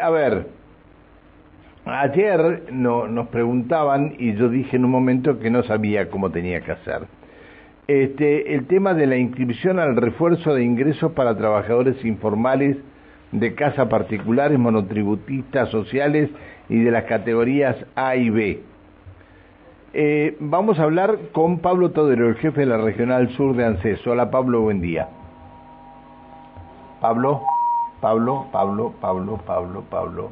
a ver, ayer no, nos preguntaban y yo dije en un momento que no sabía cómo tenía que hacer. Este, el tema de la inscripción al refuerzo de ingresos para trabajadores informales de casa particulares, monotributistas sociales y de las categorías A y B. Eh, vamos a hablar con Pablo Todero, el jefe de la Regional Sur de ANSES. Hola Pablo, buen día. Pablo, Pablo, Pablo, Pablo, Pablo, Pablo.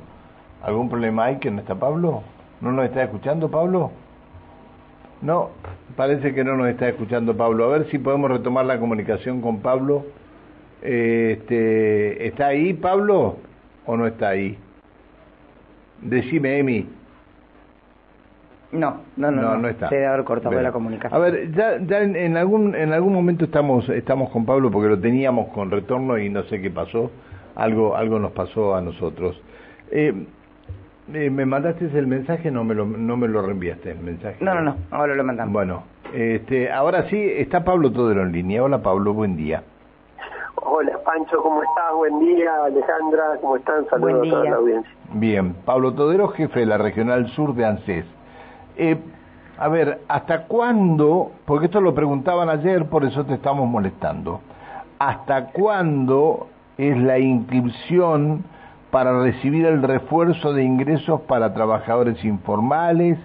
¿Algún problema hay que no está Pablo? ¿No nos está escuchando Pablo? No, parece que no nos está escuchando Pablo. A ver si podemos retomar la comunicación con Pablo. Este, ¿Está ahí Pablo o no está ahí? Decime, Emi. No, no, no, no, está. Se debe haber cortado la comunicación. A ver, ya, ya en, algún en algún momento estamos estamos con Pablo porque lo teníamos con retorno y no sé qué pasó. Algo algo nos pasó a nosotros. Eh, eh, ¿Me mandaste el mensaje? No me lo no me lo reenviaste el mensaje. No, no, no. Ahora lo mandamos. Bueno, este, ahora sí está Pablo Todero en línea. Hola Pablo, buen día. Hola Pancho, ¿cómo estás? Buen día, Alejandra, ¿cómo están? Saludos a toda la audiencia. Bien, Pablo Todero, jefe de la Regional Sur de ANSES. Eh, a ver, ¿hasta cuándo? Porque esto lo preguntaban ayer, por eso te estamos molestando. ¿Hasta cuándo es la inscripción para recibir el refuerzo de ingresos para trabajadores informales,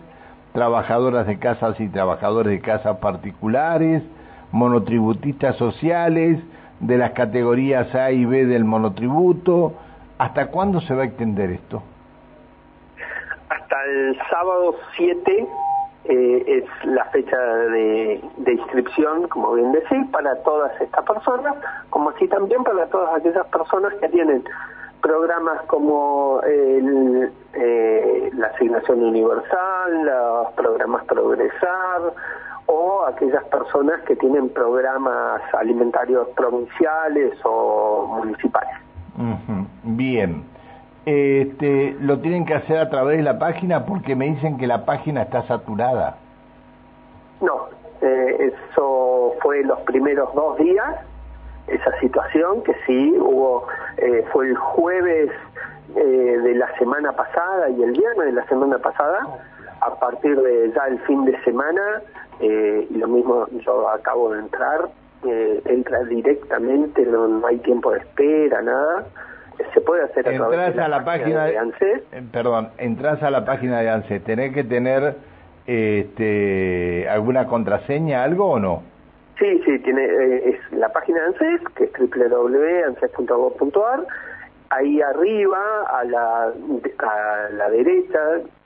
trabajadoras de casas y trabajadores de casas particulares, monotributistas sociales, de las categorías A y B del monotributo? ¿Hasta cuándo se va a extender esto? el sábado 7 eh, es la fecha de, inscripción, como bien decís, para todas estas personas, como así también para todas aquellas personas que tienen programas como el, eh, la asignación universal, los programas Progresar o aquellas personas que tienen programas alimentarios provinciales o municipales. Bien este, lo tienen que hacer a través de la página porque me dicen que la página está saturada. No, eh, eso fue los primeros dos días, esa situación que sí hubo, eh, fue el jueves eh, de la semana pasada y el viernes de la semana pasada, a partir de ya el fin de semana, y lo mismo yo acabo de entrar, entra directamente, no, no hay tiempo de espera, nada se puede hacer a través de la, página, de ANSES. Perdón, entras a la página de ANSES, ¿tenés que tener este, alguna contraseña, algo o no? Sí, sí, tiene eh, es la página de ANSES, que es www.anses.gov.ar. Ahí arriba, a la, a la derecha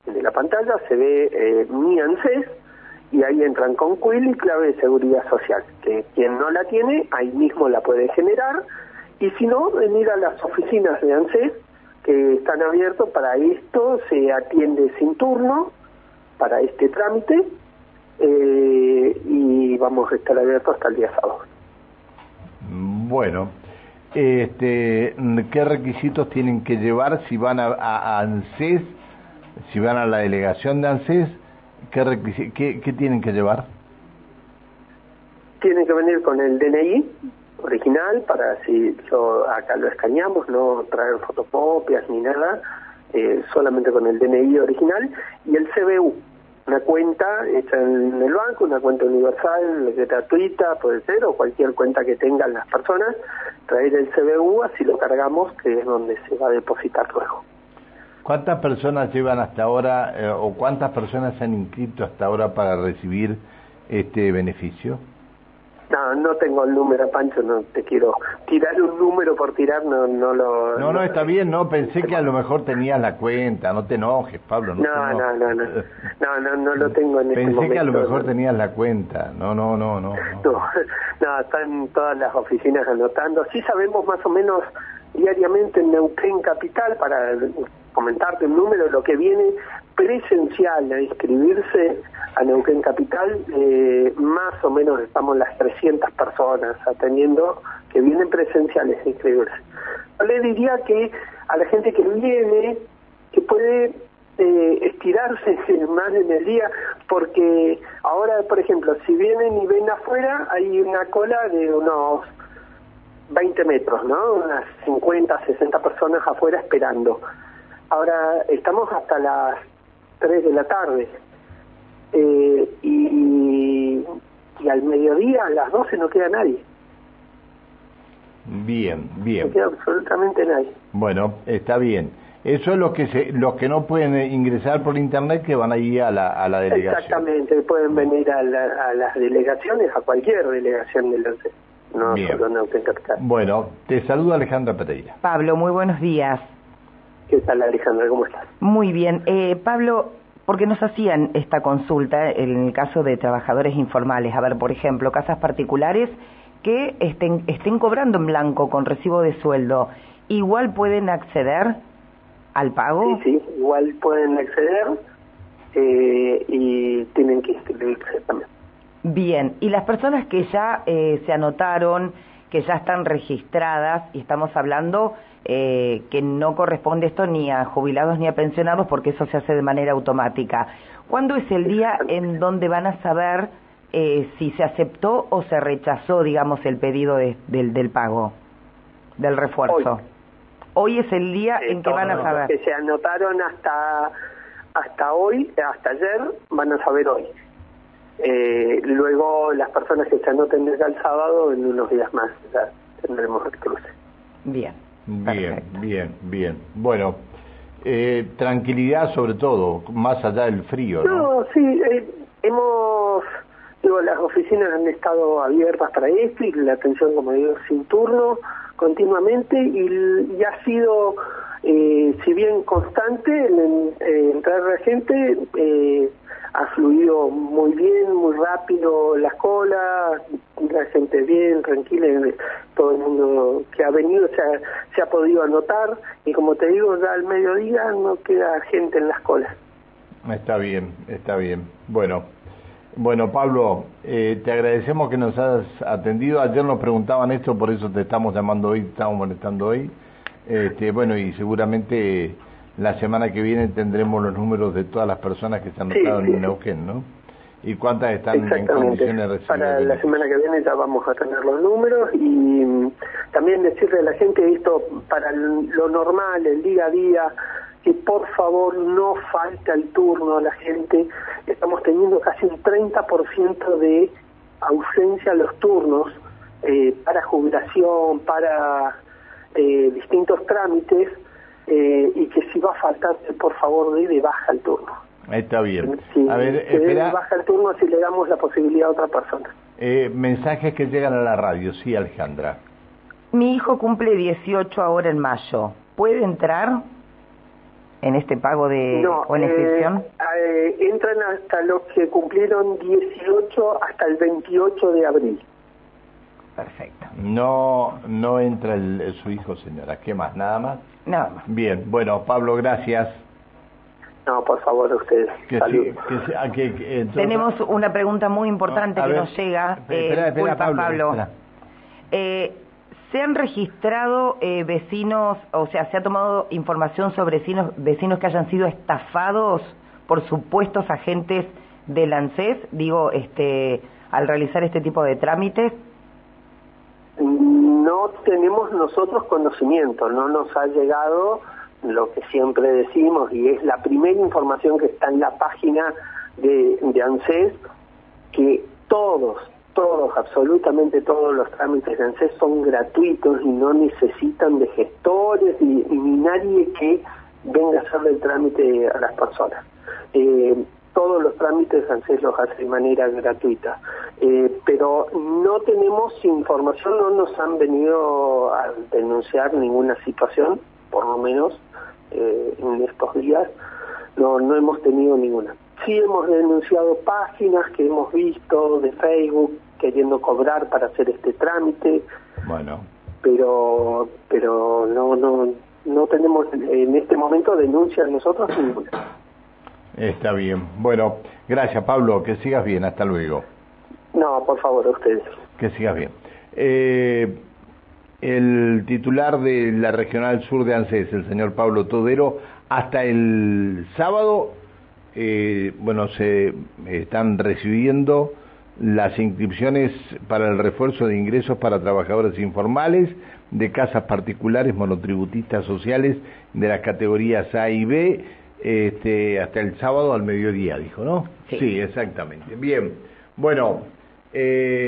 de la pantalla, se ve eh, mi ANSES y ahí entran con Quill y clave de seguridad social, que quien no la tiene, ahí mismo la puede generar y si no, venir a las oficinas de ANSES que están abiertos para esto, se atiende sin turno para este trámite eh, y vamos a estar abiertos hasta el día sábado. Bueno, este, ¿qué requisitos tienen que llevar si van a, ANSES, si van a la delegación de ANSES? ¿Qué, qué, ¿Qué tienen que llevar? Tienen que venir con el DNI, original para si yo acá lo escaneamos, no traer fotocopias ni nada, eh, solamente con el DNI original y el CBU, una cuenta hecha en el banco, una cuenta universal, gratuita, puede ser, o cualquier cuenta que tengan las personas, traer el CBU, así lo cargamos, que es donde se va a depositar luego. ¿Cuántas personas llevan hasta ahora, eh, o cuántas personas se han inscrito hasta ahora para recibir este beneficio? No, no tengo el número, Pancho, no te quiero tirar un número por tirar, no no lo... No, no, está bien, no, pensé que a lo mejor tenías la cuenta, no te enojes, Pablo. No, no, no, no, no, no, no, no, lo tengo en este momento. Pensé que a lo mejor tenías la cuenta, no, no, no, no. No, no, están todas las oficinas anotando, sí sabemos más o menos diariamente en Neuquén Capital, para comentarte un número, lo que viene presencial a inscribirse a Neuquén Capital, eh, más o menos estamos las 300 personas atendiendo que vienen presenciales a inscribirse. Yo le diría que a la gente que viene, que puede eh, estirarse más en el día, porque ahora, por ejemplo, si vienen y ven afuera, hay una cola de unos 20 metros, ¿no? Unas 50, 60 personas afuera esperando. Ahora estamos hasta las 3 de la tarde. Eh, y, y al mediodía, a las 12, no queda nadie. Bien, bien. No queda absolutamente nadie. Bueno, está bien. Eso es lo que se, los que no pueden ingresar por internet que van ahí a la, a la delegación. Exactamente, pueden venir a, las delegaciones, a cualquier delegación del no solo Capital. Bueno, te saludo Alejandra Pereira. Pablo, muy buenos días. ¿Qué tal Alejandra? ¿Cómo estás? Muy bien. Eh, Pablo, porque nos hacían esta consulta en el caso de trabajadores informales. A ver, por ejemplo, casas particulares que estén, estén cobrando en blanco con recibo de sueldo, ¿igual pueden acceder al pago? Sí, sí, igual pueden acceder eh, y tienen que inscribirse también. Bien, y las personas que ya eh, se anotaron, que ya están registradas, y estamos hablando eh, que no corresponde esto ni a jubilados ni a pensionados porque eso se hace de manera automática. ¿Cuándo es el día en donde van a saber eh, si se aceptó o se rechazó, digamos, el pedido del, del pago, del refuerzo? Hoy, es el día en que van a saber. Que se anotaron hasta, hasta hoy, hasta ayer, van a saber hoy. Eh, luego las personas que se anoten desde el sábado, en unos días más, ya tendremos el cruce. Bien. Bien, bien, bien. Bueno, eh, tranquilidad sobre todo, más allá del frío. No, sí, eh, hemos, digo, las oficinas han estado abiertas para esto y la atención, como digo, sin turno continuamente y, ha sido, eh, si bien constante, en, entrar la gente, eh, ha fluido muy bien, muy rápido las colas, la gente bien, tranquila, todo el mundo que ha venido se ha, podido anotar y como te digo, ya al mediodía no queda gente en las colas. Está bien, está bien. Bueno, bueno Pablo, eh, te agradecemos que nos has atendido. Ayer nos preguntaban esto, por eso te estamos llamando hoy, estamos molestando hoy. Este, bueno, y seguramente la semana que viene tendremos los números de todas las personas que se han notado en Neuquén, ¿no? ¿Y cuántas están en condiciones de recibir? Para la semana que viene ya vamos a tener los números y mm, también decirle a la gente esto para lo normal, el día a día, que por favor no falta el turno a la gente. Estamos teniendo casi un 30% de ausencia a los turnos eh, para jubilación, para eh, distintos trámites eh, y que si va a faltar, por favor, dé de baja el turno. Está bien. a ver, espera. baja el turno si le damos la posibilidad a otra persona. Eh, mensajes que llegan a la radio, sí, Alejandra. Mi hijo cumple 18 ahora en mayo. ¿Puede entrar en este pago de no, o en inscripción? Eh, entran hasta los que cumplieron 18 hasta el 28 de abril. Perfecto. No, no entra el, su hijo, señora. ¿Qué más? ¿Nada más? Nada más. Bien, bueno, Pablo, gracias. No, por favor, ustedes. Que Tenemos una pregunta muy importante que nos llega. Eh, Pablo. Eh, ¿Se han registrado eh, vecinos, o sea, se ha tomado información sobre vecinos, vecinos que hayan sido estafados por supuestos agentes del ANSES, digo, este, al realizar este tipo de trámites? Tenemos nosotros conocimiento, no nos ha llegado lo que siempre decimos y es la primera información que está en la página de, de ANSES, que todos, todos, absolutamente todos los trámites de ANSES son gratuitos y no necesitan de gestores ni, ni nadie que venga a hacerle el trámite a las personas. Eh, todos los trámites ANSES los hace de manera gratuita. Eh, pero no tenemos información, no nos han venido a denunciar ninguna situación, por lo menos eh, en estos días, no, no hemos tenido ninguna. Sí hemos denunciado páginas que hemos visto de Facebook queriendo cobrar para hacer este trámite. Bueno. Pero, pero no, no, no tenemos en este momento denuncias nosotros ninguna. Está bien. Bueno, gracias Pablo, que sigas bien, hasta luego. No, por favor, a ustedes. Que sigas bien. Eh, el titular de la Regional Sur de ANSES, el señor Pablo Todero, hasta el sábado, eh, bueno, se están recibiendo las inscripciones para el refuerzo de ingresos para trabajadores informales de casas particulares monotributistas sociales de las categorías A y B este, hasta el sábado al mediodía, dijo, ¿no? Sí, exactamente. Bien, bueno. Eh...